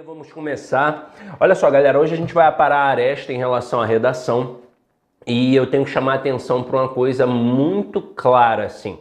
Vamos começar. Olha só, galera, hoje a gente vai aparar a aresta em relação à redação e eu tenho que chamar a atenção para uma coisa muito clara, assim.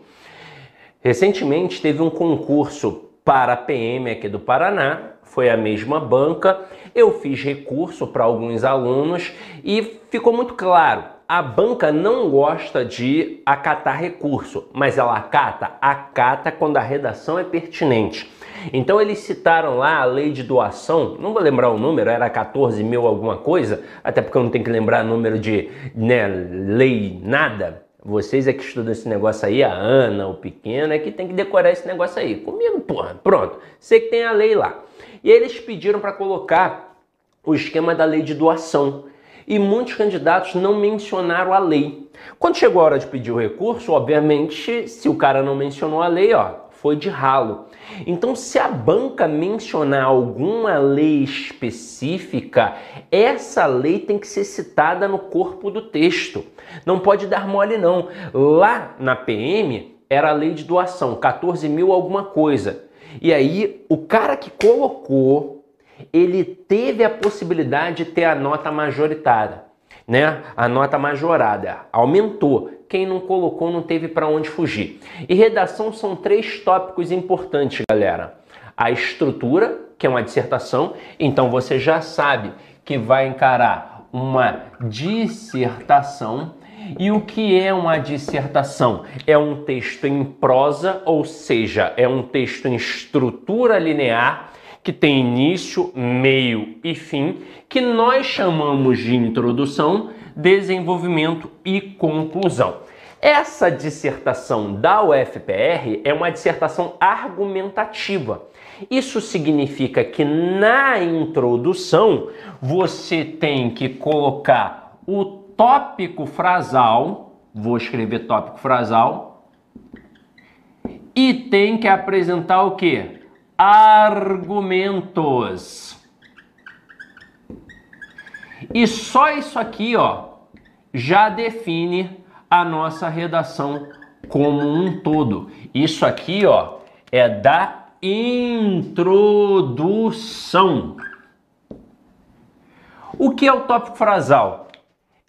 Recentemente teve um concurso para a PM aqui do Paraná, foi a mesma banca, eu fiz recurso para alguns alunos e ficou muito claro, a banca não gosta de acatar recurso, mas ela acata, acata quando a redação é pertinente. Então eles citaram lá a lei de doação, não vou lembrar o número, era 14 mil alguma coisa, até porque eu não tenho que lembrar número de né, lei nada. Vocês é que estudam esse negócio aí, a Ana, o pequeno, é que tem que decorar esse negócio aí. Comigo, porra, pronto. Sei que tem a lei lá. E eles pediram para colocar o esquema da lei de doação. E muitos candidatos não mencionaram a lei. Quando chegou a hora de pedir o recurso, obviamente, se o cara não mencionou a lei, ó, foi de ralo. Então, se a banca mencionar alguma lei específica, essa lei tem que ser citada no corpo do texto. Não pode dar mole, não. Lá na PM era a lei de doação, 14 mil alguma coisa. E aí, o cara que colocou, ele teve a possibilidade de ter a nota majoritária, né? A nota majorada aumentou. Quem não colocou não teve para onde fugir. E redação são três tópicos importantes, galera. A estrutura, que é uma dissertação, então você já sabe que vai encarar uma dissertação. E o que é uma dissertação? É um texto em prosa, ou seja, é um texto em estrutura linear que tem início, meio e fim, que nós chamamos de introdução desenvolvimento e conclusão. Essa dissertação da UFPR é uma dissertação argumentativa. Isso significa que na introdução você tem que colocar o tópico frasal, vou escrever tópico frasal, e tem que apresentar o que? Argumentos. E só isso aqui, ó, já define a nossa redação como um todo. Isso aqui, ó, é da introdução. O que é o tópico frasal?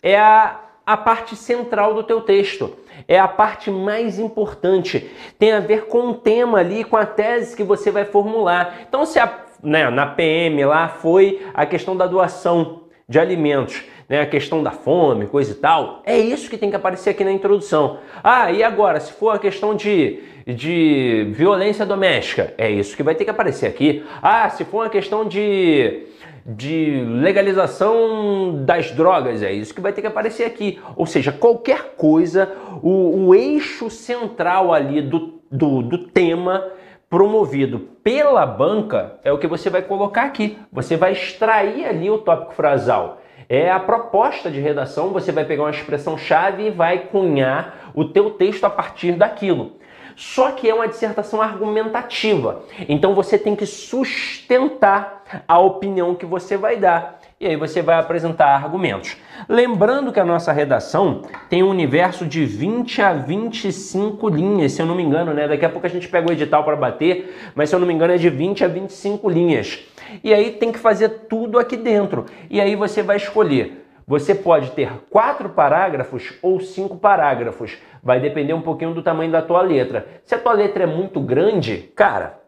É a, a parte central do teu texto. É a parte mais importante. Tem a ver com o tema ali, com a tese que você vai formular. Então, se a, né, na PM lá foi a questão da doação de alimentos, né, a questão da fome, coisa e tal, é isso que tem que aparecer aqui na introdução. Ah, e agora, se for a questão de, de violência doméstica, é isso que vai ter que aparecer aqui. Ah, se for uma questão de, de legalização das drogas, é isso que vai ter que aparecer aqui. Ou seja, qualquer coisa, o, o eixo central ali do, do, do tema promovido pela banca é o que você vai colocar aqui. Você vai extrair ali o tópico frasal. É a proposta de redação, você vai pegar uma expressão-chave e vai cunhar o teu texto a partir daquilo. Só que é uma dissertação argumentativa. Então você tem que sustentar a opinião que você vai dar e aí você vai apresentar argumentos. Lembrando que a nossa redação tem um universo de 20 a 25 linhas, se eu não me engano, né? Daqui a pouco a gente pega o edital para bater, mas se eu não me engano é de 20 a 25 linhas. E aí tem que fazer tudo aqui dentro. E aí você vai escolher. Você pode ter quatro parágrafos ou cinco parágrafos. Vai depender um pouquinho do tamanho da tua letra. Se a tua letra é muito grande, cara,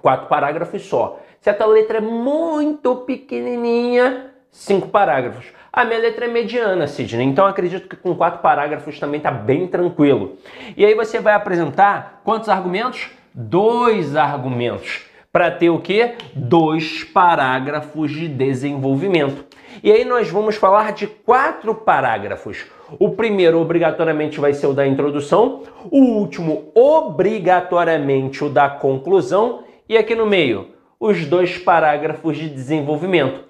quatro parágrafos só. Se a tua letra é muito pequenininha, cinco parágrafos. A minha letra é mediana, Sidney, então acredito que com quatro parágrafos também está bem tranquilo. E aí você vai apresentar quantos argumentos? Dois argumentos. Para ter o quê? Dois parágrafos de desenvolvimento. E aí nós vamos falar de quatro parágrafos. O primeiro obrigatoriamente vai ser o da introdução, o último obrigatoriamente o da conclusão e aqui no meio os dois parágrafos de desenvolvimento.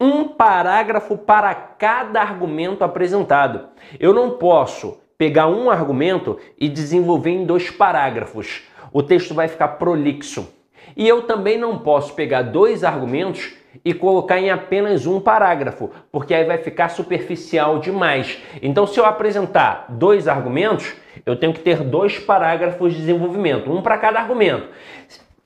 Um parágrafo para cada argumento apresentado. Eu não posso pegar um argumento e desenvolver em dois parágrafos. O texto vai ficar prolixo. E eu também não posso pegar dois argumentos e colocar em apenas um parágrafo, porque aí vai ficar superficial demais. Então, se eu apresentar dois argumentos, eu tenho que ter dois parágrafos de desenvolvimento, um para cada argumento.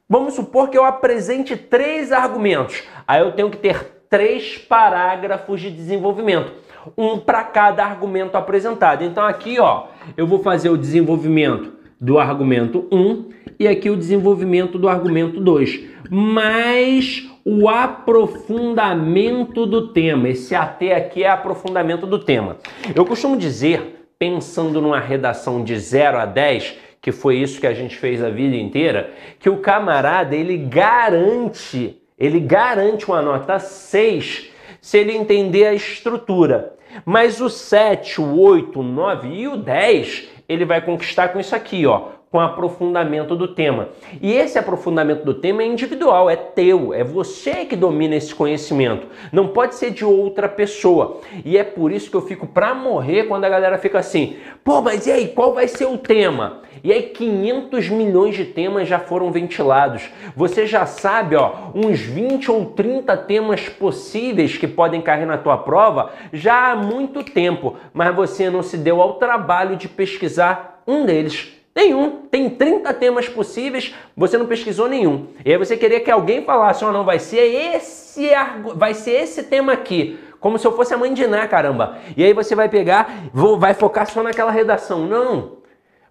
Vamos supor que eu apresente três argumentos. Aí eu tenho que ter três parágrafos de desenvolvimento, um para cada argumento apresentado. Então aqui, ó, eu vou fazer o desenvolvimento do argumento 1 e aqui o desenvolvimento do argumento 2, mais o aprofundamento do tema. Esse AT aqui é aprofundamento do tema. Eu costumo dizer, pensando numa redação de 0 a 10, que foi isso que a gente fez a vida inteira, que o camarada ele garante, ele garante uma nota 6 se ele entender a estrutura. Mas o 7, o 8, o 9 e o 10, ele vai conquistar com isso aqui, ó, com aprofundamento do tema. E esse aprofundamento do tema é individual, é teu, é você que domina esse conhecimento. Não pode ser de outra pessoa. E é por isso que eu fico pra morrer quando a galera fica assim: "Pô, mas e aí, qual vai ser o tema?" E aí 500 milhões de temas já foram ventilados. Você já sabe, ó, uns 20 ou 30 temas possíveis que podem cair na tua prova já há muito tempo, mas você não se deu ao trabalho de pesquisar um deles. Nenhum. Tem 30 temas possíveis, você não pesquisou nenhum. E aí você queria que alguém falasse, oh, não, vai ser esse, vai ser esse tema aqui. Como se eu fosse a mãe de Ná, caramba. E aí você vai pegar, vai focar só naquela redação. Não.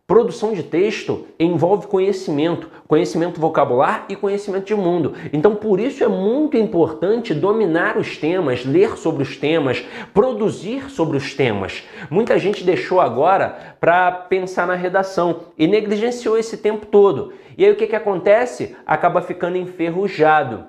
Produção de texto envolve conhecimento, conhecimento vocabular e conhecimento de mundo. Então, por isso é muito importante dominar os temas, ler sobre os temas, produzir sobre os temas. Muita gente deixou agora para pensar na redação e negligenciou esse tempo todo. E aí o que, que acontece? Acaba ficando enferrujado.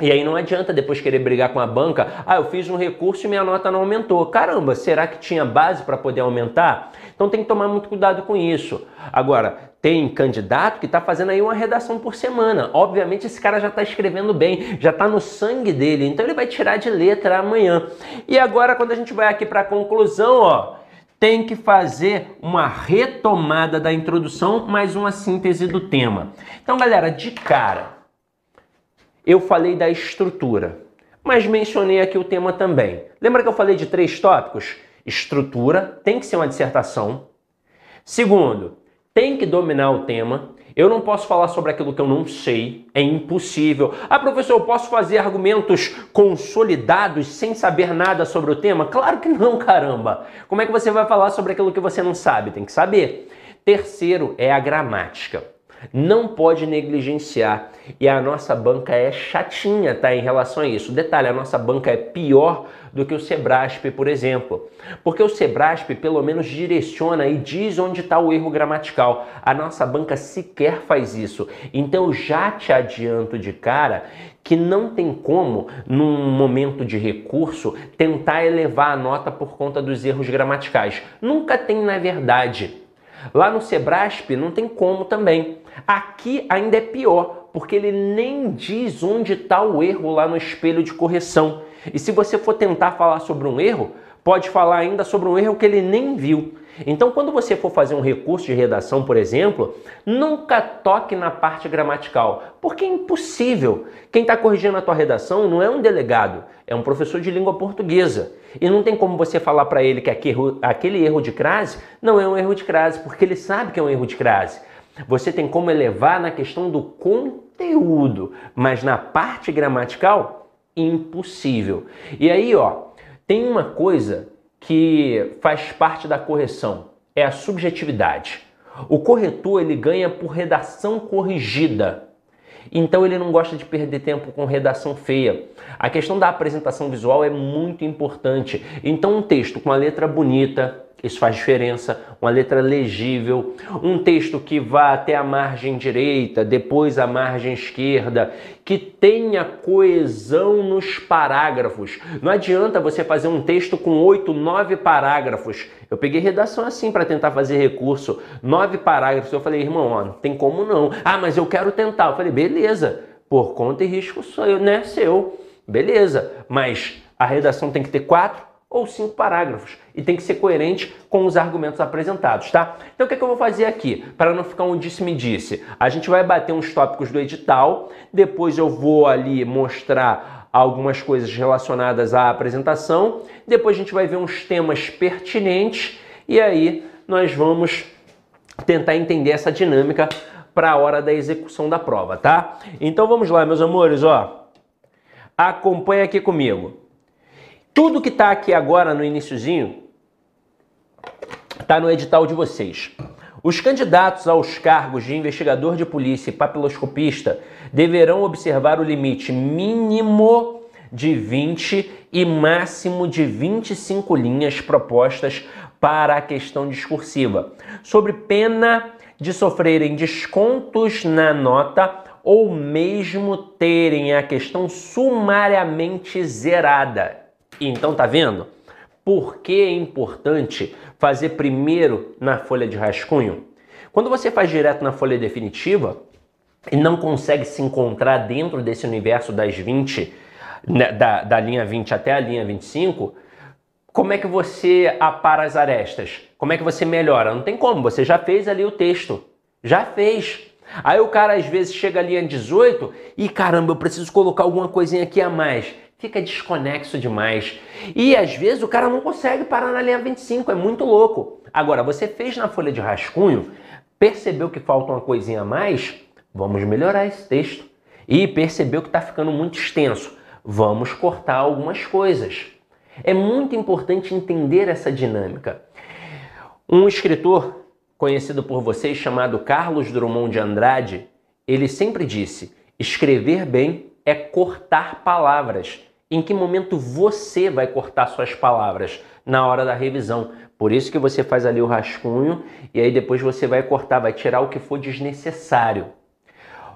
E aí não adianta depois querer brigar com a banca. Ah, eu fiz um recurso e minha nota não aumentou. Caramba, será que tinha base para poder aumentar? Então tem que tomar muito cuidado com isso. Agora, tem candidato que está fazendo aí uma redação por semana. Obviamente esse cara já está escrevendo bem, já está no sangue dele, então ele vai tirar de letra amanhã. E agora quando a gente vai aqui para a conclusão, ó, tem que fazer uma retomada da introdução, mais uma síntese do tema. Então, galera, de cara, eu falei da estrutura, mas mencionei aqui o tema também. Lembra que eu falei de três tópicos? Estrutura tem que ser uma dissertação. Segundo, tem que dominar o tema. Eu não posso falar sobre aquilo que eu não sei, é impossível. Ah, professor, eu posso fazer argumentos consolidados sem saber nada sobre o tema? Claro que não, caramba. Como é que você vai falar sobre aquilo que você não sabe? Tem que saber. Terceiro é a gramática não pode negligenciar. E a nossa banca é chatinha, tá, em relação a isso. Detalhe, a nossa banca é pior do que o Sebrasp, por exemplo. Porque o Sebrasp pelo menos direciona e diz onde está o erro gramatical. A nossa banca sequer faz isso. Então já te adianto de cara que não tem como, num momento de recurso, tentar elevar a nota por conta dos erros gramaticais. Nunca tem, na verdade. Lá no Sebrasp não tem como também. Aqui ainda é pior, porque ele nem diz onde está o erro lá no espelho de correção. E se você for tentar falar sobre um erro, pode falar ainda sobre um erro que ele nem viu. Então, quando você for fazer um recurso de redação, por exemplo, nunca toque na parte gramatical, porque é impossível. Quem está corrigindo a tua redação não é um delegado, é um professor de língua portuguesa. E não tem como você falar para ele que aquele erro de crase não é um erro de crase, porque ele sabe que é um erro de crase. Você tem como elevar na questão do conteúdo, mas na parte gramatical, impossível. E aí, ó, tem uma coisa que faz parte da correção, é a subjetividade. O corretor ele ganha por redação corrigida. Então ele não gosta de perder tempo com redação feia. A questão da apresentação visual é muito importante. Então um texto com a letra bonita, isso faz diferença. Uma letra legível, um texto que vá até a margem direita, depois a margem esquerda, que tenha coesão nos parágrafos. Não adianta você fazer um texto com oito, nove parágrafos. Eu peguei redação assim para tentar fazer recurso, nove parágrafos. Eu falei, irmão, ó, não tem como não. Ah, mas eu quero tentar. Eu falei, beleza, por conta e risco sou eu, né? Seu. Beleza, mas a redação tem que ter quatro ou cinco parágrafos e tem que ser coerente com os argumentos apresentados, tá? Então o que, é que eu vou fazer aqui para não ficar um disse-me-disse? A gente vai bater uns tópicos do edital, depois eu vou ali mostrar algumas coisas relacionadas à apresentação, depois a gente vai ver uns temas pertinentes e aí nós vamos tentar entender essa dinâmica para a hora da execução da prova, tá? Então vamos lá, meus amores, ó. Acompanha aqui comigo. Tudo que está aqui agora no iníciozinho está no edital de vocês. Os candidatos aos cargos de investigador de polícia e papiloscopista deverão observar o limite mínimo de 20 e máximo de 25 linhas propostas para a questão discursiva, sobre pena de sofrerem descontos na nota ou mesmo terem a questão sumariamente zerada. Então, tá vendo? Por que é importante fazer primeiro na folha de rascunho? Quando você faz direto na folha definitiva e não consegue se encontrar dentro desse universo das 20, né, da, da linha 20 até a linha 25, como é que você apara as arestas? Como é que você melhora? Não tem como, você já fez ali o texto. Já fez. Aí o cara às vezes chega ali em 18 e caramba, eu preciso colocar alguma coisinha aqui a mais. Fica desconexo demais. E às vezes o cara não consegue parar na linha 25, é muito louco. Agora, você fez na folha de rascunho, percebeu que falta uma coisinha a mais? Vamos melhorar esse texto. E percebeu que está ficando muito extenso? Vamos cortar algumas coisas. É muito importante entender essa dinâmica. Um escritor conhecido por vocês, chamado Carlos Drummond de Andrade, ele sempre disse: escrever bem é cortar palavras. Em que momento você vai cortar suas palavras? Na hora da revisão. Por isso que você faz ali o rascunho e aí depois você vai cortar, vai tirar o que for desnecessário.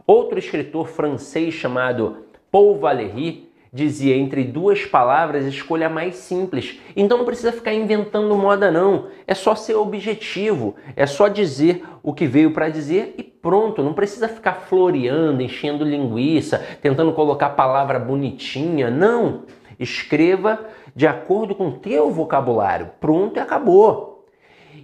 Outro escritor francês chamado Paul Valéry dizia entre duas palavras, escolha mais simples. Então não precisa ficar inventando moda não. É só ser objetivo, é só dizer o que veio para dizer e pronto. Não precisa ficar floreando, enchendo linguiça, tentando colocar palavra bonitinha. Não. Escreva de acordo com o teu vocabulário. Pronto e acabou.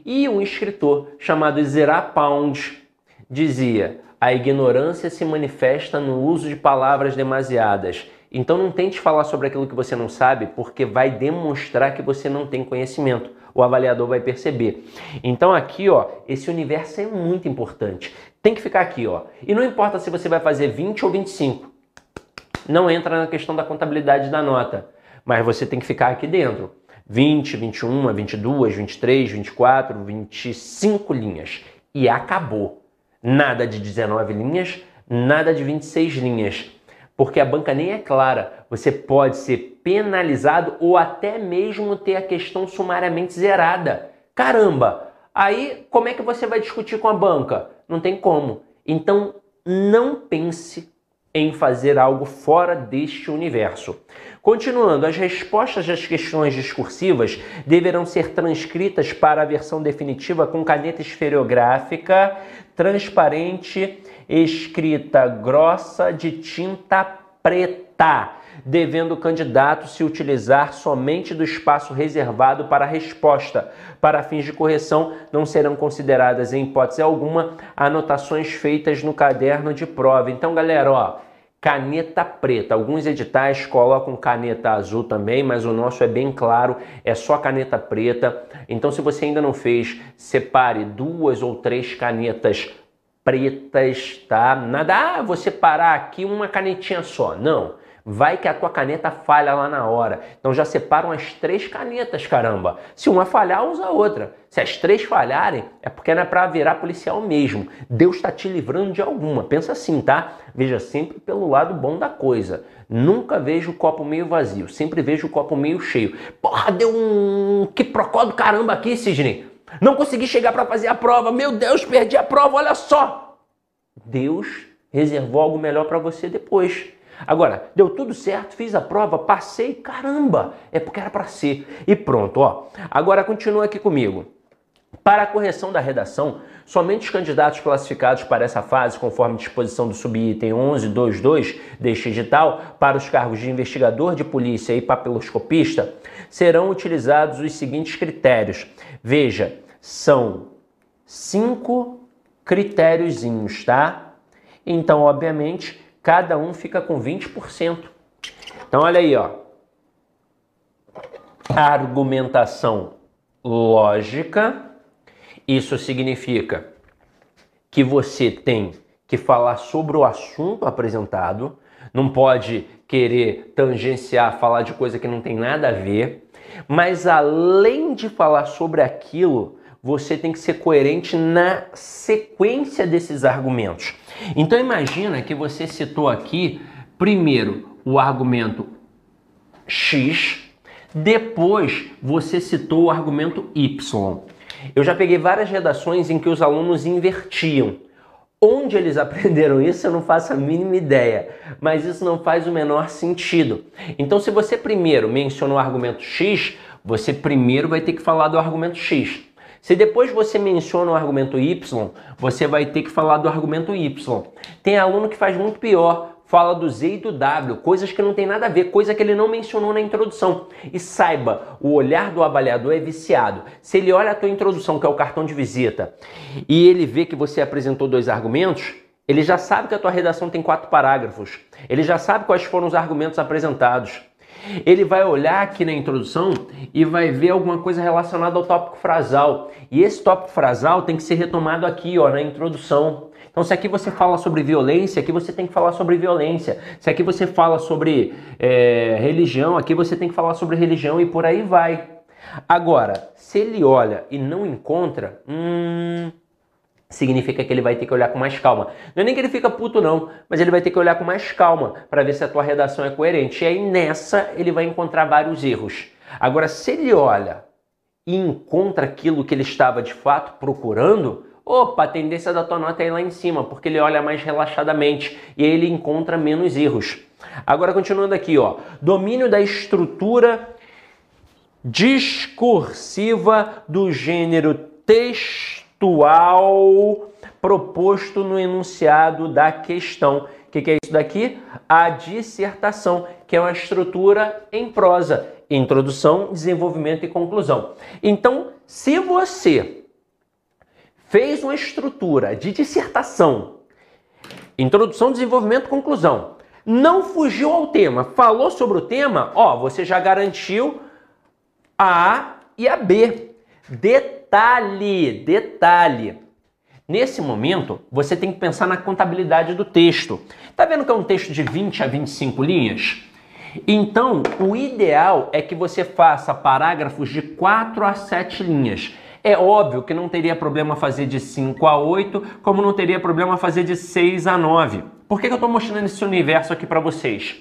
E um escritor chamado Zera Pound dizia: a ignorância se manifesta no uso de palavras demasiadas então não tente falar sobre aquilo que você não sabe, porque vai demonstrar que você não tem conhecimento. O avaliador vai perceber. Então aqui, ó, esse universo é muito importante. Tem que ficar aqui, ó. E não importa se você vai fazer 20 ou 25. Não entra na questão da contabilidade da nota, mas você tem que ficar aqui dentro. 20, 21, 22, 23, 24, 25 linhas. E acabou. Nada de 19 linhas, nada de 26 linhas porque a banca nem é clara. Você pode ser penalizado ou até mesmo ter a questão sumariamente zerada. Caramba! Aí como é que você vai discutir com a banca? Não tem como. Então não pense em fazer algo fora deste universo. Continuando, as respostas às questões discursivas deverão ser transcritas para a versão definitiva com caneta esferográfica transparente escrita grossa de tinta preta, devendo o candidato se utilizar somente do espaço reservado para a resposta. Para fins de correção, não serão consideradas, em hipótese alguma, anotações feitas no caderno de prova. Então, galera, ó, caneta preta. Alguns editais colocam caneta azul também, mas o nosso é bem claro, é só caneta preta. Então, se você ainda não fez, separe duas ou três canetas pretas, tá? Nada, ah, você parar aqui uma canetinha só. Não. Vai que a tua caneta falha lá na hora. Então já separam as três canetas, caramba. Se uma falhar, usa a outra. Se as três falharem, é porque não é para virar policial mesmo. Deus está te livrando de alguma. Pensa assim, tá? Veja sempre pelo lado bom da coisa. Nunca vejo o copo meio vazio. Sempre vejo o copo meio cheio. Porra, deu um que procó do caramba aqui, Sidney. Não consegui chegar para fazer a prova. Meu Deus, perdi a prova, olha só. Deus reservou algo melhor para você depois. Agora, deu tudo certo, fiz a prova, passei, caramba, é porque era para ser. E pronto, ó. Agora continua aqui comigo. Para a correção da redação, somente os candidatos classificados para essa fase, conforme disposição do subitem 1122 deste edital, para os cargos de investigador de polícia e papiloscopista, serão utilizados os seguintes critérios. Veja, são cinco critériozinhos, tá? Então, obviamente, cada um fica com 20%. Então, olha aí, ó. Argumentação lógica. Isso significa que você tem que falar sobre o assunto apresentado, não pode querer tangenciar, falar de coisa que não tem nada a ver, mas além de falar sobre aquilo, você tem que ser coerente na sequência desses argumentos. Então imagina que você citou aqui primeiro o argumento X, depois você citou o argumento Y. Eu já peguei várias redações em que os alunos invertiam. Onde eles aprenderam isso, eu não faço a mínima ideia, mas isso não faz o menor sentido. Então, se você primeiro mencionou o argumento X, você primeiro vai ter que falar do argumento X. Se depois você menciona o argumento Y, você vai ter que falar do argumento Y. Tem aluno que faz muito pior fala do Z e do W, coisas que não tem nada a ver, coisa que ele não mencionou na introdução. E saiba, o olhar do avaliador é viciado. Se ele olha a tua introdução, que é o cartão de visita, e ele vê que você apresentou dois argumentos, ele já sabe que a tua redação tem quatro parágrafos. Ele já sabe quais foram os argumentos apresentados. Ele vai olhar aqui na introdução e vai ver alguma coisa relacionada ao tópico frasal. E esse tópico frasal tem que ser retomado aqui, ó, na introdução. Então, se aqui você fala sobre violência, aqui você tem que falar sobre violência. Se aqui você fala sobre é, religião, aqui você tem que falar sobre religião e por aí vai. Agora, se ele olha e não encontra, hum, significa que ele vai ter que olhar com mais calma. Não é nem que ele fica puto não, mas ele vai ter que olhar com mais calma para ver se a tua redação é coerente. E aí nessa ele vai encontrar vários erros. Agora, se ele olha e encontra aquilo que ele estava de fato procurando, Opa, a tendência da tua nota é ir lá em cima, porque ele olha mais relaxadamente e ele encontra menos erros. Agora, continuando aqui, ó. Domínio da estrutura discursiva do gênero textual proposto no enunciado da questão. O que, que é isso daqui? A dissertação, que é uma estrutura em prosa. Introdução, desenvolvimento e conclusão. Então, se você fez uma estrutura de dissertação, introdução, desenvolvimento, conclusão, não fugiu ao tema, falou sobre o tema, ó, você já garantiu a A e a B. Detalhe, detalhe. Nesse momento, você tem que pensar na contabilidade do texto. Tá vendo que é um texto de 20 a 25 linhas? Então, o ideal é que você faça parágrafos de 4 a 7 linhas. É óbvio que não teria problema fazer de 5 a 8, como não teria problema fazer de 6 a 9. Por que, que eu estou mostrando esse universo aqui para vocês?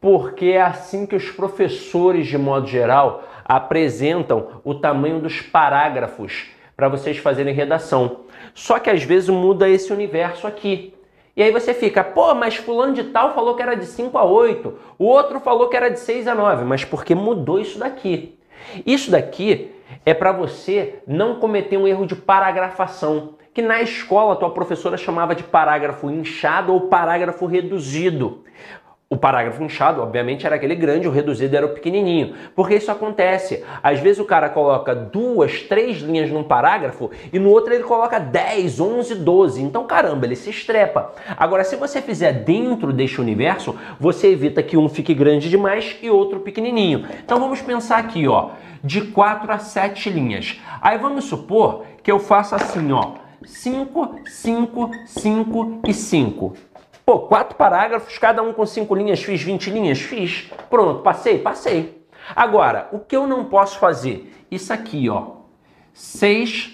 Porque é assim que os professores, de modo geral, apresentam o tamanho dos parágrafos para vocês fazerem redação. Só que às vezes muda esse universo aqui. E aí você fica, pô, mas fulano de tal falou que era de 5 a 8, o outro falou que era de 6 a 9, mas porque mudou isso daqui. Isso daqui é para você não cometer um erro de paragrafação, que na escola tua professora chamava de parágrafo inchado ou parágrafo reduzido. O parágrafo inchado, obviamente, era aquele grande, o reduzido era o pequenininho. Porque isso acontece. Às vezes o cara coloca duas, três linhas num parágrafo e no outro ele coloca 10, 11, 12. Então, caramba, ele se estrepa. Agora, se você fizer dentro deste universo, você evita que um fique grande demais e outro pequenininho. Então, vamos pensar aqui, ó, de 4 a 7 linhas. Aí vamos supor que eu faça assim, ó, 5, 5, 5 e 5. Pô, quatro parágrafos, cada um com cinco linhas, fiz 20 linhas? Fiz. Pronto, passei? Passei. Agora, o que eu não posso fazer? Isso aqui, ó. 6,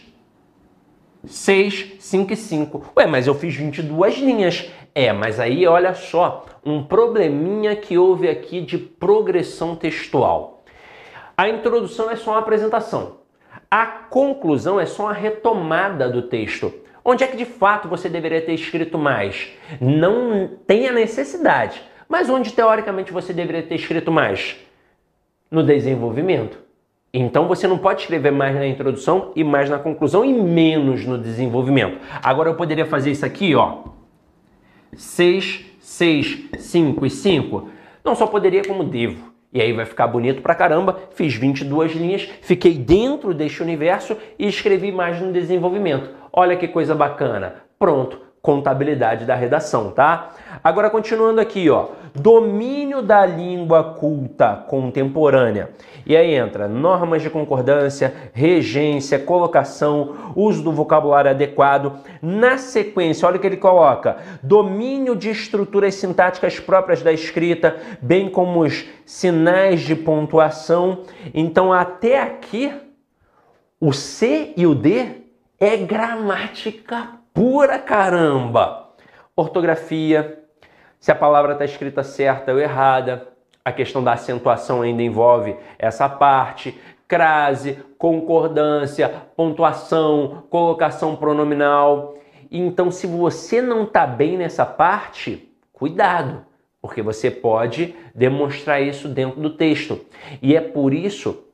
6, 5 e 5. Ué, mas eu fiz 22 linhas. É, mas aí olha só, um probleminha que houve aqui de progressão textual. A introdução é só uma apresentação. A conclusão é só uma retomada do texto. Onde é que de fato você deveria ter escrito mais? Não tem a necessidade. Mas onde teoricamente você deveria ter escrito mais? No desenvolvimento. Então você não pode escrever mais na introdução e mais na conclusão e menos no desenvolvimento. Agora eu poderia fazer isso aqui, ó. 6, 6, 5 e 5. Não só poderia como devo. E aí vai ficar bonito pra caramba. Fiz 22 linhas, fiquei dentro deste universo e escrevi mais no desenvolvimento. Olha que coisa bacana. Pronto, contabilidade da redação, tá? Agora continuando aqui, ó, domínio da língua culta contemporânea. E aí entra normas de concordância, regência, colocação, uso do vocabulário adequado. Na sequência, olha o que ele coloca: domínio de estruturas sintáticas próprias da escrita, bem como os sinais de pontuação. Então, até aqui, o C e o D é gramática pura, caramba! Ortografia, se a palavra está escrita certa ou errada, a questão da acentuação ainda envolve essa parte, crase, concordância, pontuação, colocação pronominal. Então, se você não está bem nessa parte, cuidado, porque você pode demonstrar isso dentro do texto. E é por isso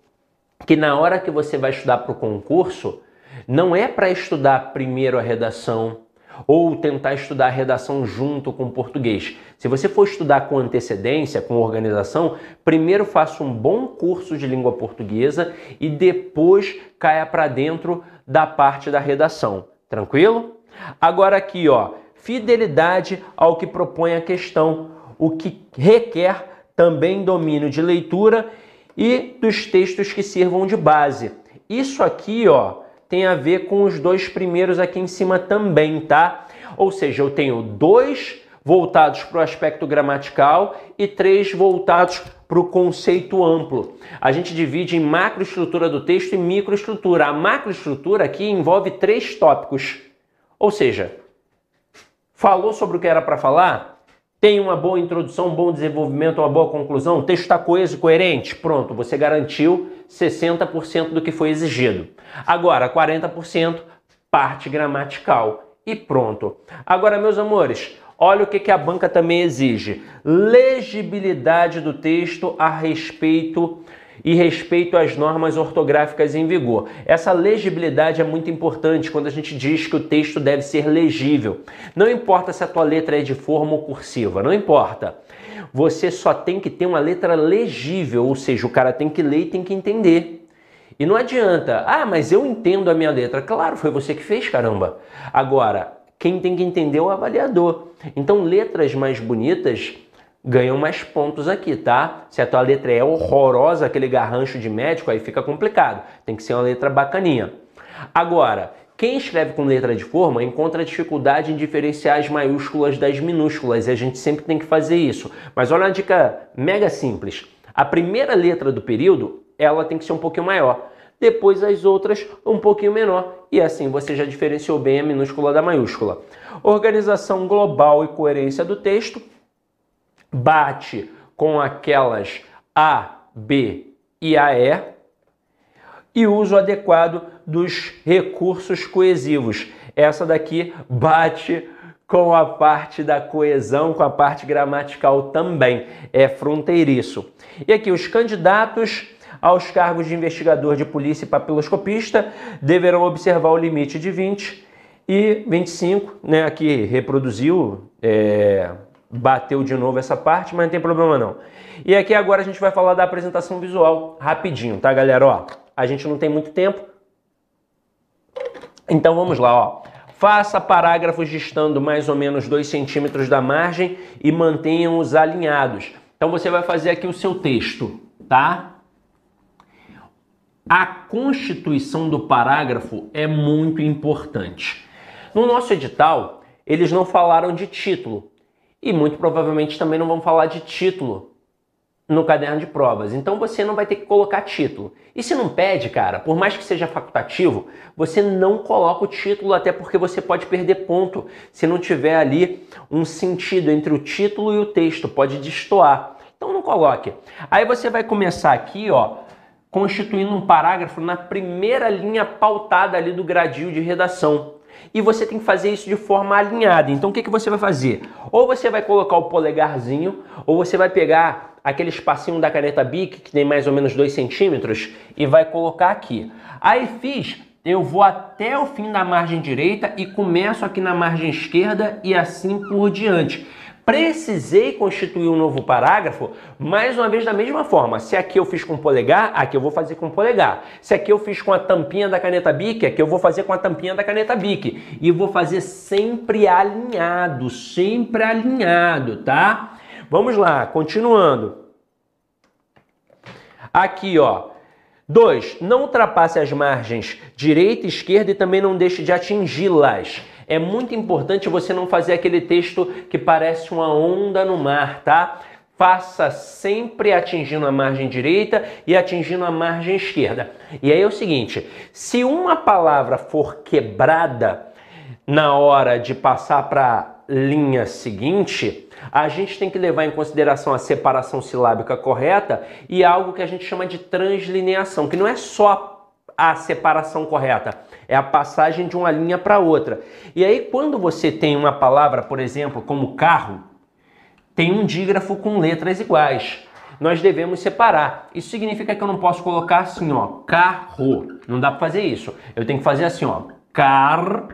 que na hora que você vai estudar para o concurso, não é para estudar primeiro a redação ou tentar estudar a redação junto com o português. Se você for estudar com antecedência, com organização, primeiro faça um bom curso de língua portuguesa e depois caia para dentro da parte da redação. Tranquilo? Agora aqui, ó, fidelidade ao que propõe a questão, o que requer também domínio de leitura e dos textos que sirvam de base. Isso aqui, ó, tem a ver com os dois primeiros aqui em cima também, tá? Ou seja, eu tenho dois voltados para o aspecto gramatical e três voltados para o conceito amplo. A gente divide em macroestrutura do texto e microestrutura. A macroestrutura aqui envolve três tópicos. Ou seja, falou sobre o que era para falar? Tem uma boa introdução, um bom desenvolvimento, uma boa conclusão? O texto está coeso, coerente? Pronto, você garantiu 60% do que foi exigido. Agora, 40% parte gramatical e pronto. Agora, meus amores, olha o que, que a banca também exige: legibilidade do texto a respeito e respeito às normas ortográficas em vigor. Essa legibilidade é muito importante quando a gente diz que o texto deve ser legível. Não importa se a tua letra é de forma ou cursiva, não importa. Você só tem que ter uma letra legível, ou seja, o cara tem que ler e tem que entender. E não adianta, ah, mas eu entendo a minha letra. Claro, foi você que fez, caramba. Agora, quem tem que entender é o avaliador. Então, letras mais bonitas ganham mais pontos aqui, tá? Se a tua letra é horrorosa, aquele garrancho de médico, aí fica complicado. Tem que ser uma letra bacaninha. Agora, quem escreve com letra de forma encontra dificuldade em diferenciar as maiúsculas das minúsculas e a gente sempre tem que fazer isso. Mas olha uma dica mega simples. A primeira letra do período, ela tem que ser um pouquinho maior depois as outras um pouquinho menor. E assim você já diferenciou bem a minúscula da maiúscula. Organização global e coerência do texto bate com aquelas A, B e AE e uso adequado dos recursos coesivos. Essa daqui bate com a parte da coesão, com a parte gramatical também. É fronteiriço. E aqui os candidatos aos cargos de investigador de polícia e papiloscopista deverão observar o limite de 20 e 25, né? Aqui reproduziu, é, bateu de novo essa parte, mas não tem problema não. E aqui agora a gente vai falar da apresentação visual rapidinho, tá, galera? Ó, a gente não tem muito tempo, então vamos lá, ó. Faça parágrafos distando mais ou menos 2 centímetros da margem e mantenham-os alinhados. Então você vai fazer aqui o seu texto, tá? A constituição do parágrafo é muito importante. No nosso edital, eles não falaram de título e muito provavelmente também não vão falar de título no caderno de provas. Então você não vai ter que colocar título. E se não pede, cara, por mais que seja facultativo, você não coloca o título, até porque você pode perder ponto se não tiver ali um sentido entre o título e o texto, pode destoar. Então não coloque. Aí você vai começar aqui, ó, constituindo um parágrafo na primeira linha pautada ali do gradil de redação. E você tem que fazer isso de forma alinhada. Então o que, que você vai fazer? Ou você vai colocar o polegarzinho, ou você vai pegar aquele espacinho da caneta Bic, que tem mais ou menos 2 centímetros, e vai colocar aqui. Aí fiz, eu vou até o fim da margem direita e começo aqui na margem esquerda e assim por diante. Precisei constituir um novo parágrafo, mais uma vez da mesma forma. Se aqui eu fiz com polegar, aqui eu vou fazer com polegar. Se aqui eu fiz com a tampinha da caneta Bic, aqui eu vou fazer com a tampinha da caneta Bic. E vou fazer sempre alinhado, sempre alinhado, tá? Vamos lá, continuando. Aqui, ó. 2. Não ultrapasse as margens direita e esquerda e também não deixe de atingi-las é muito importante você não fazer aquele texto que parece uma onda no mar, tá? Faça sempre atingindo a margem direita e atingindo a margem esquerda. E aí é o seguinte: se uma palavra for quebrada na hora de passar para linha seguinte, a gente tem que levar em consideração a separação silábica correta e algo que a gente chama de translineação, que não é só a separação correta, é a passagem de uma linha para outra. E aí, quando você tem uma palavra, por exemplo, como carro, tem um dígrafo com letras iguais. Nós devemos separar. Isso significa que eu não posso colocar assim, ó, carro. Não dá para fazer isso. Eu tenho que fazer assim, ó, carro,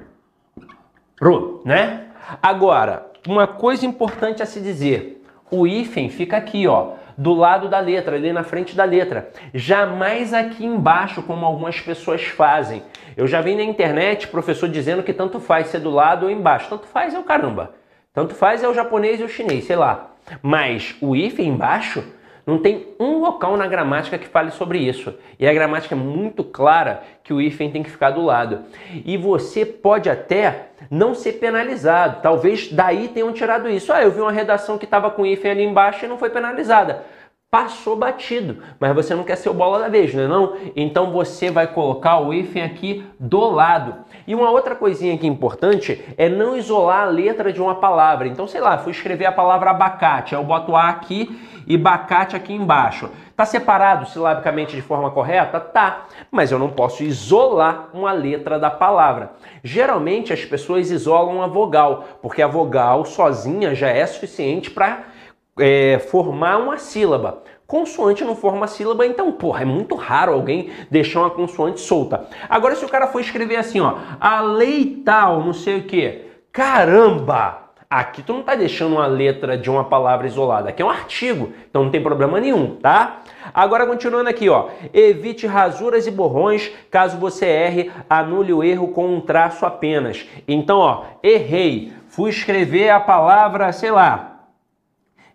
né? Agora, uma coisa importante a se dizer: o hífen fica aqui, ó do lado da letra, ali na frente da letra. Jamais aqui embaixo, como algumas pessoas fazem. Eu já vi na internet professor dizendo que tanto faz ser do lado ou embaixo. Tanto faz é o caramba. Tanto faz é o japonês e o chinês, sei lá. Mas o if embaixo não tem um local na gramática que fale sobre isso. E a gramática é muito clara que o hífen tem que ficar do lado. E você pode até não ser penalizado. Talvez daí tenham tirado isso. Ah, eu vi uma redação que estava com hífen ali embaixo e não foi penalizada. Passou batido, mas você não quer ser o bola da vez, não é não? Então você vai colocar o hífen aqui do lado. E uma outra coisinha que é importante é não isolar a letra de uma palavra. Então, sei lá, fui escrever a palavra abacate, eu boto A aqui e abacate aqui embaixo. Tá separado silabicamente de forma correta? Tá, mas eu não posso isolar uma letra da palavra. Geralmente as pessoas isolam a vogal, porque a vogal sozinha já é suficiente para é, formar uma sílaba. Consoante não forma sílaba, então, porra, é muito raro alguém deixar uma consoante solta. Agora, se o cara for escrever assim, ó, a lei tal, não sei o que, caramba! Aqui tu não está deixando uma letra de uma palavra isolada, aqui é um artigo, então não tem problema nenhum, tá? Agora continuando aqui, ó, evite rasuras e borrões, caso você erre, anule o erro com um traço apenas. Então, ó, errei, fui escrever a palavra, sei lá,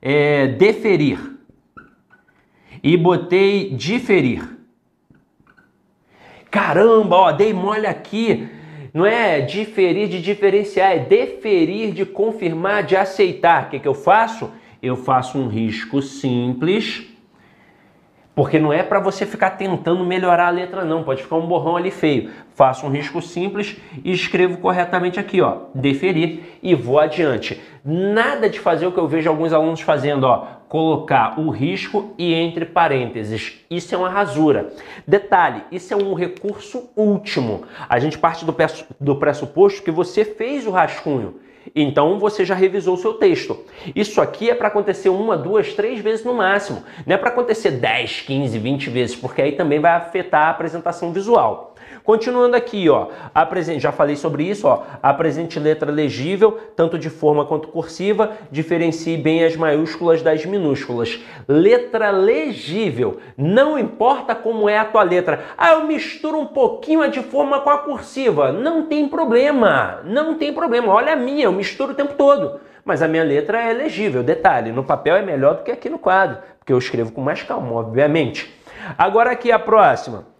é, deferir e botei diferir. Caramba, ó, dei mole aqui não é diferir de diferenciar, é deferir de confirmar, de aceitar. O que, que eu faço? Eu faço um risco simples, porque não é para você ficar tentando melhorar a letra, não. Pode ficar um borrão ali feio. Faço um risco simples e escrevo corretamente aqui, ó, deferir e vou adiante. Nada de fazer o que eu vejo alguns alunos fazendo, ó, colocar o risco e entre parênteses. Isso é uma rasura. Detalhe, isso é um recurso último. A gente parte do pressuposto que você fez o rascunho. Então você já revisou o seu texto. Isso aqui é para acontecer uma, duas, três vezes no máximo. Não é para acontecer 10, 15, 20 vezes, porque aí também vai afetar a apresentação visual. Continuando aqui, ó, apresente, já falei sobre isso, ó, apresente letra legível, tanto de forma quanto cursiva, diferencie bem as maiúsculas das minúsculas. Letra legível, não importa como é a tua letra. Ah, eu misturo um pouquinho a de forma com a cursiva. Não tem problema, não tem problema. Olha a minha, eu misturo o tempo todo. Mas a minha letra é legível. Detalhe, no papel é melhor do que aqui no quadro, porque eu escrevo com mais calma, obviamente. Agora aqui a próxima.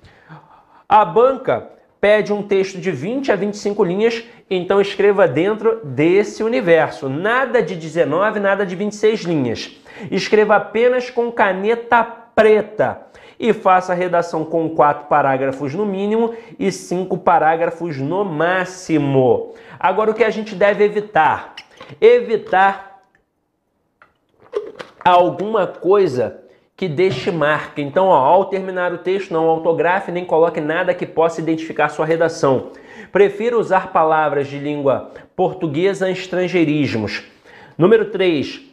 A banca pede um texto de 20 a 25 linhas, então escreva dentro desse universo. Nada de 19, nada de 26 linhas. Escreva apenas com caneta preta e faça a redação com quatro parágrafos no mínimo e cinco parágrafos no máximo. Agora, o que a gente deve evitar? Evitar alguma coisa que deixe marca. Então, ó, ao terminar o texto, não autografe nem coloque nada que possa identificar sua redação. Prefira usar palavras de língua portuguesa em estrangeirismos. Número 3.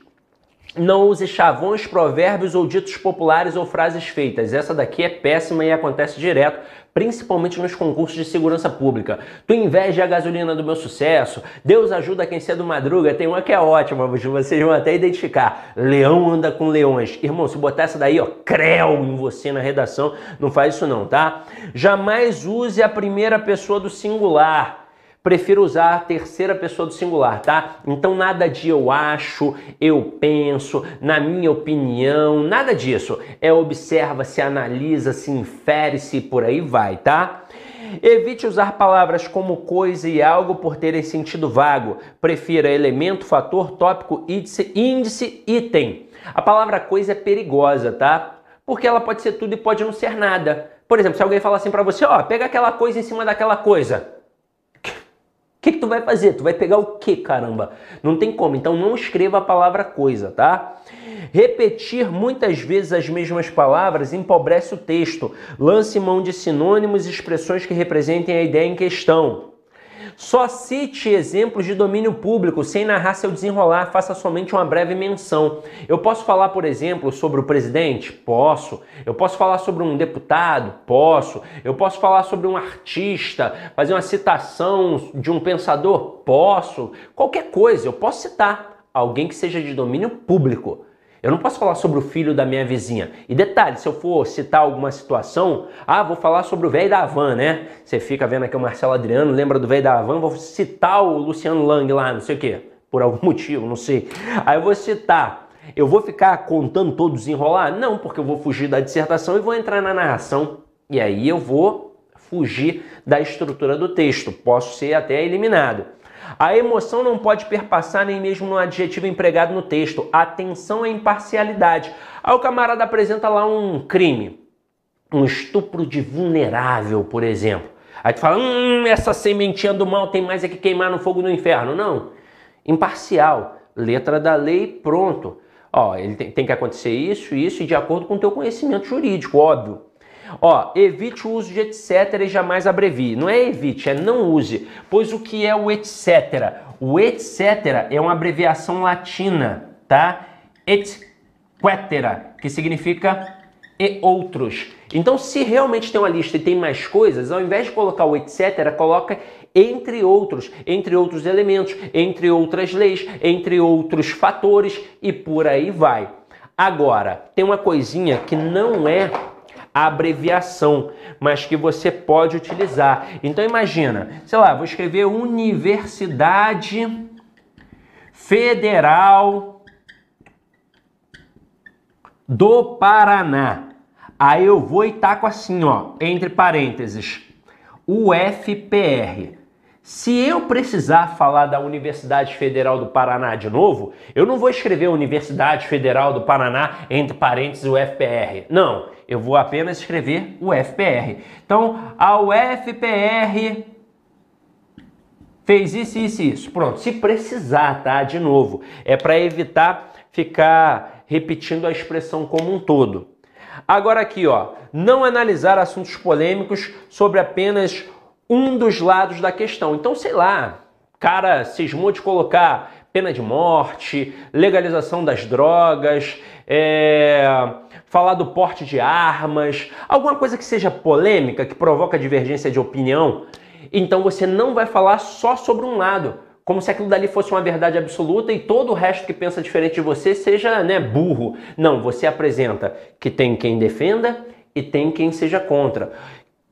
Não use chavões, provérbios ou ditos populares ou frases feitas. Essa daqui é péssima e acontece direto, principalmente nos concursos de segurança pública. Tu inveja a gasolina do meu sucesso. Deus ajuda quem cedo madruga. Tem uma que é ótima, vocês vão até identificar. Leão anda com leões. Irmão, se botar essa daí, ó, creu em você na redação, não faz isso não, tá? Jamais use a primeira pessoa do singular prefiro usar a terceira pessoa do singular, tá? Então nada de eu acho, eu penso, na minha opinião, nada disso. É observa, se analisa, se infere, se por aí vai, tá? Evite usar palavras como coisa e algo por terem sentido vago. Prefira elemento, fator, tópico, índice, índice, item. A palavra coisa é perigosa, tá? Porque ela pode ser tudo e pode não ser nada. Por exemplo, se alguém falar assim para você, ó, pega aquela coisa em cima daquela coisa. O que, que tu vai fazer? Tu vai pegar o que, caramba? Não tem como. Então não escreva a palavra coisa, tá? Repetir muitas vezes as mesmas palavras empobrece o texto. Lance mão de sinônimos e expressões que representem a ideia em questão. Só cite exemplos de domínio público sem narrar seu desenrolar, faça somente uma breve menção. Eu posso falar, por exemplo, sobre o presidente? Posso. Eu posso falar sobre um deputado? Posso. Eu posso falar sobre um artista, fazer uma citação de um pensador? Posso. Qualquer coisa, eu posso citar alguém que seja de domínio público. Eu não posso falar sobre o filho da minha vizinha. E detalhe, se eu for citar alguma situação, ah, vou falar sobre o velho da Havan, né? Você fica vendo aqui o Marcelo Adriano, lembra do velho da Havan, vou citar o Luciano Lang lá, não sei o quê, por algum motivo, não sei. Aí eu vou citar. Eu vou ficar contando todos enrolar? Não, porque eu vou fugir da dissertação e vou entrar na narração. E aí eu vou fugir da estrutura do texto. Posso ser até eliminado. A emoção não pode perpassar nem mesmo no adjetivo empregado no texto. Atenção à imparcialidade. Aí o camarada apresenta lá um crime, um estupro de vulnerável, por exemplo. Aí tu fala, hum, essa sementinha do mal tem mais é que queimar no fogo do inferno. Não. Imparcial. Letra da lei, pronto. Ó, ele tem, tem que acontecer isso, isso, e de acordo com o teu conhecimento jurídico, óbvio. Ó, evite o uso de etc e jamais abrevie. Não é evite, é não use. Pois o que é o etc? O etc é uma abreviação latina, tá? Et quetera, que significa e outros. Então, se realmente tem uma lista e tem mais coisas, ao invés de colocar o etc, coloca entre outros, entre outros elementos, entre outras leis, entre outros fatores e por aí vai. Agora, tem uma coisinha que não é abreviação, mas que você pode utilizar. Então imagina, sei lá, vou escrever Universidade Federal do Paraná. Aí eu vou e taco assim, ó, entre parênteses, UFPR. Se eu precisar falar da Universidade Federal do Paraná de novo, eu não vou escrever Universidade Federal do Paraná entre parênteses UFPR. Não, eu vou apenas escrever UFPR. Então, a UFPR fez isso, isso, isso. Pronto, se precisar, tá? De novo, é para evitar ficar repetindo a expressão como um todo. Agora aqui, ó, não analisar assuntos polêmicos sobre apenas um dos lados da questão. Então, sei lá, cara cismou de colocar pena de morte, legalização das drogas, é, falar do porte de armas, alguma coisa que seja polêmica, que provoca divergência de opinião. Então você não vai falar só sobre um lado, como se aquilo dali fosse uma verdade absoluta e todo o resto que pensa diferente de você seja né, burro. Não, você apresenta que tem quem defenda e tem quem seja contra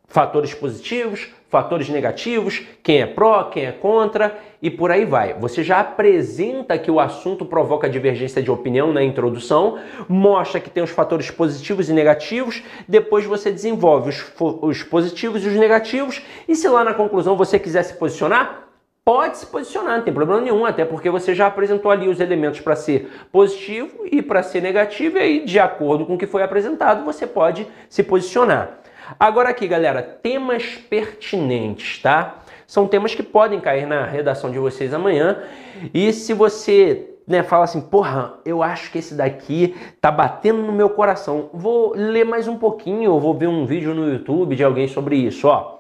fatores positivos, fatores negativos, quem é pró, quem é contra e por aí vai. Você já apresenta que o assunto provoca divergência de opinião na introdução, mostra que tem os fatores positivos e negativos, depois você desenvolve os, os positivos e os negativos e se lá na conclusão você quiser se posicionar, pode se posicionar, não tem problema nenhum, até porque você já apresentou ali os elementos para ser positivo e para ser negativo, e aí, de acordo com o que foi apresentado, você pode se posicionar. Agora aqui, galera, temas pertinentes, tá? São temas que podem cair na redação de vocês amanhã. E se você né, fala assim, porra, eu acho que esse daqui tá batendo no meu coração. Vou ler mais um pouquinho, ou vou ver um vídeo no YouTube de alguém sobre isso, ó.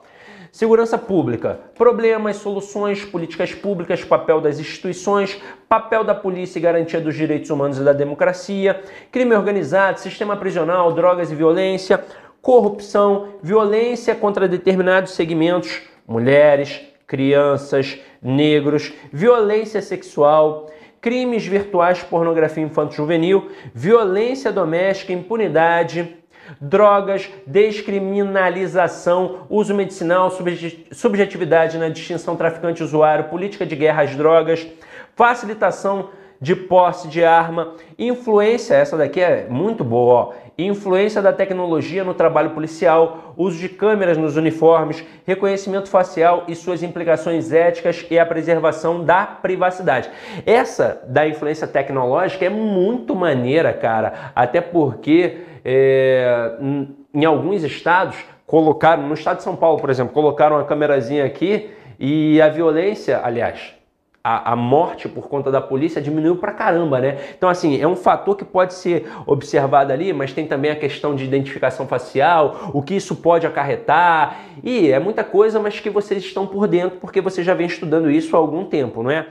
Segurança pública, problemas, soluções, políticas públicas, papel das instituições, papel da polícia e garantia dos direitos humanos e da democracia, crime organizado, sistema prisional, drogas e violência, corrupção, violência contra determinados segmentos, mulheres, crianças, negros, violência sexual, crimes virtuais, pornografia infanto-juvenil, violência doméstica, impunidade, drogas, descriminalização, uso medicinal, subjetividade na distinção traficante-usuário, política de guerra às drogas, facilitação de posse de arma, influência, essa daqui é muito boa, ó, influência da tecnologia no trabalho policial, uso de câmeras nos uniformes, reconhecimento facial e suas implicações éticas e a preservação da privacidade. Essa da influência tecnológica é muito maneira, cara, até porque é, em alguns estados colocaram, no estado de São Paulo, por exemplo, colocaram uma câmerazinha aqui e a violência, aliás, a, a, morte por conta da polícia diminuiu pra caramba, né? Então, assim, é um fator que pode ser observado ali, mas tem também a questão de identificação facial, o que isso pode acarretar, e é muita coisa, mas que vocês estão por dentro porque você já vem estudando isso há algum tempo, não é?